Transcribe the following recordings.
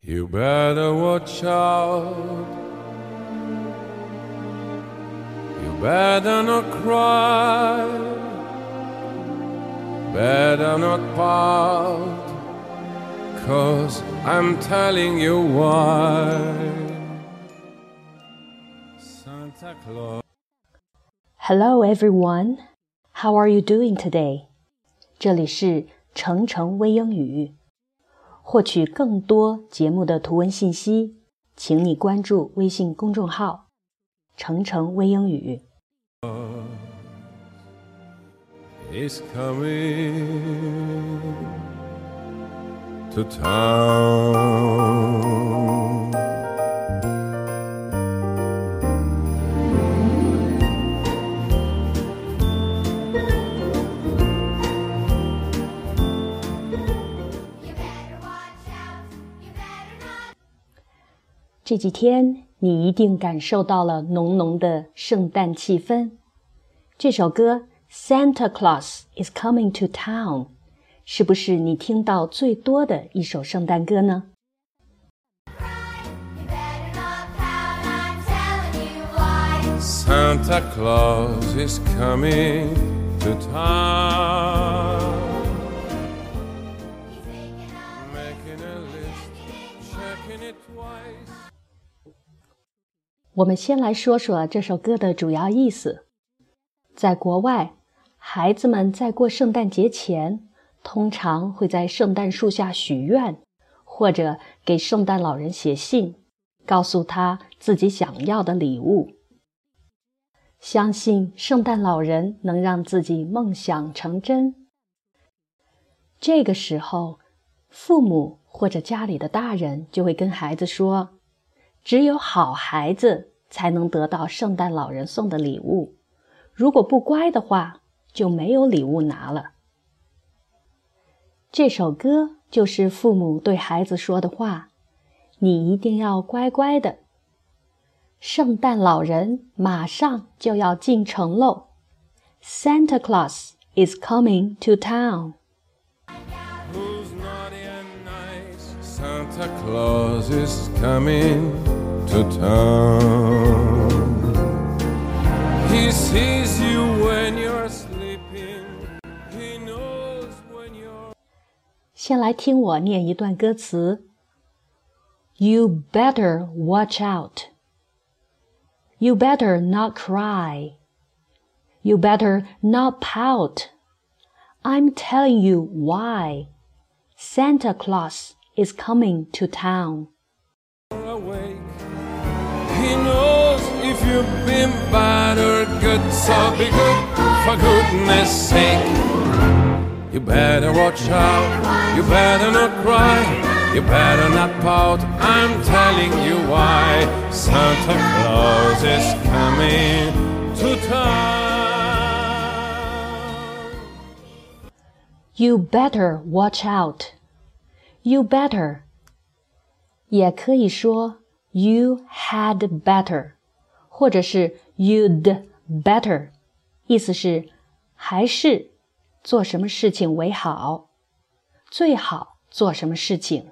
You better watch out. You better not cry. Better not pout. Cause I'm telling you why. Santa Claus. Hello everyone. How are you doing today? 这里是橙橙微英语。获取更多节目的图文信息，请你关注微信公众号“程程微英语”。is coming to town. 这几天你一定感受到了浓浓的圣诞气氛。这首歌《Santa Claus is Coming to Town》是不是你听到最多的一首圣诞歌呢？ You better not pout. I'm telling you why. Santa Claus is coming to town. 我们先来说说这首歌的主要意思。在国外，孩子们在过圣诞节前，通常会在圣诞树下许愿，或者给圣诞老人写信，告诉他自己想要的礼物。相信圣诞老人能让自己梦想成真。这个时候，父母或者家里的大人就会跟孩子说：“只有好孩子才能得到圣诞老人送的礼物，如果不乖的话，就没有礼物拿了。”这首歌就是父母对孩子说的话：“你一定要乖乖的。”圣诞老人马上就要进城喽！Santa Claus is coming to town。Santa Claus is coming to town. He sees you when you're sleeping. He knows when you're 先来听我念一段歌词。You better watch out. You better not cry. You better not pout. I'm telling you why. Santa Claus is coming to town. He knows if you've been bad or good, so be good for goodness sake. You better watch out, you better not cry, you better not pout. I'm telling you why Santa Claus is coming to town. You better watch out. You better 也可以说 you had better，或者是 you'd better，意思是还是做什么事情为好，最好做什么事情。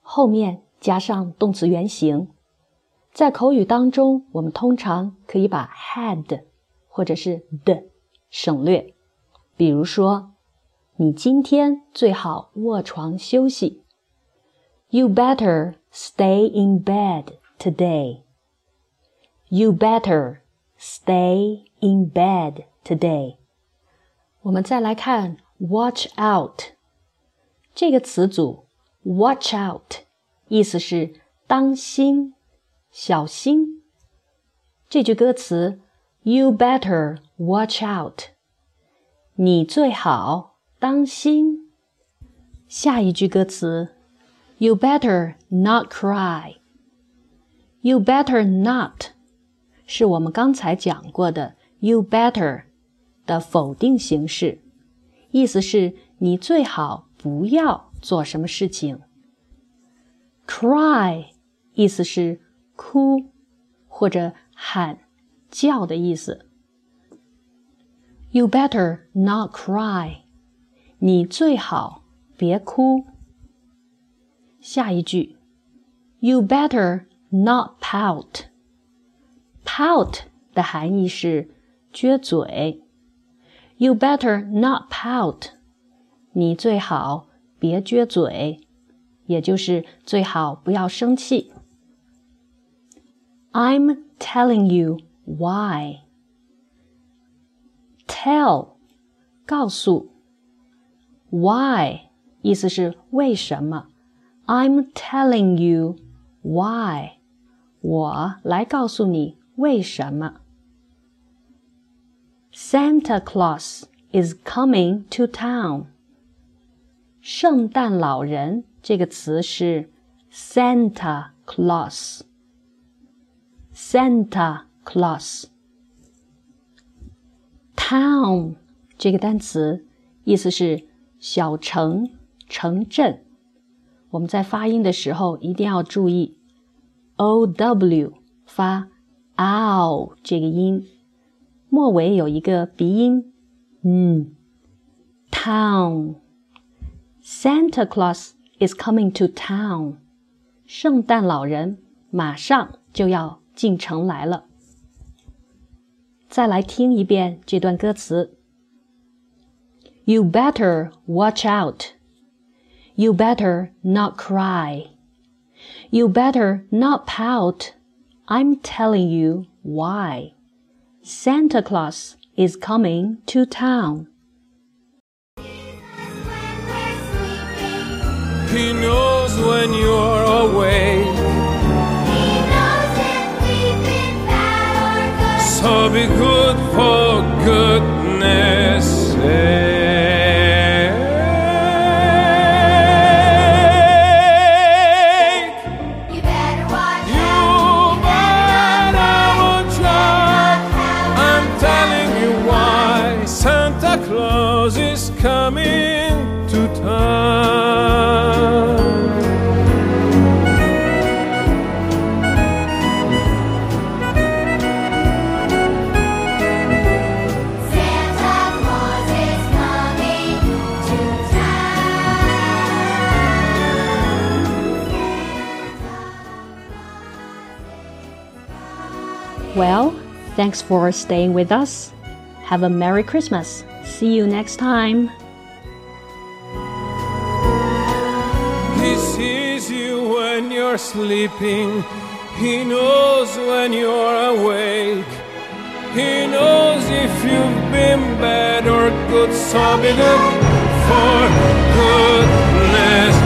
后面加上动词原形，在口语当中，我们通常可以把 had 或者是 the 省略。比如说，你今天最好卧床休息。You better stay in bed today. You better stay in bed today. 我们再来看 watch out 这个词组，watch out 意思是当心、小心。这句歌词，You better watch out，你最好当心。下一句歌词，You better not cry。You better not 是我们刚才讲过的 You better 的否定形式，意思是你最好不要做什么事情。Cry 意思是哭或者喊、叫的意思。You better not cry， 你最好别哭。下一句，You better not pout。pout 的含义是撅嘴。You better not pout。你最好别撅嘴，也就是最好不要生气。I'm telling you why. Tell 告诉 ，why 意思是为什么。I'm telling you why，我来告诉你为什么。Santa Claus is coming to town。圣诞老人这个词是 Santa Claus。Santa Claus。Town 这个单词意思是 小城、城镇。我们在发音的时候一定要注意，o w 发 ow 这个音，末尾有一个鼻音，嗯，town。Santa Claus is coming to town。圣诞老人马上就要进城来了。再来听一遍这段歌词。You better watch out. You better not cry. You better not pout. I'm telling you why. Santa Claus is coming to town. He knows when you're awake. So be good for goodness sake. Well, thanks for staying with us. Have a Merry Christmas. See you next time. You're sleeping. He knows when you're awake. He knows if you've been bad or good. So be good for goodness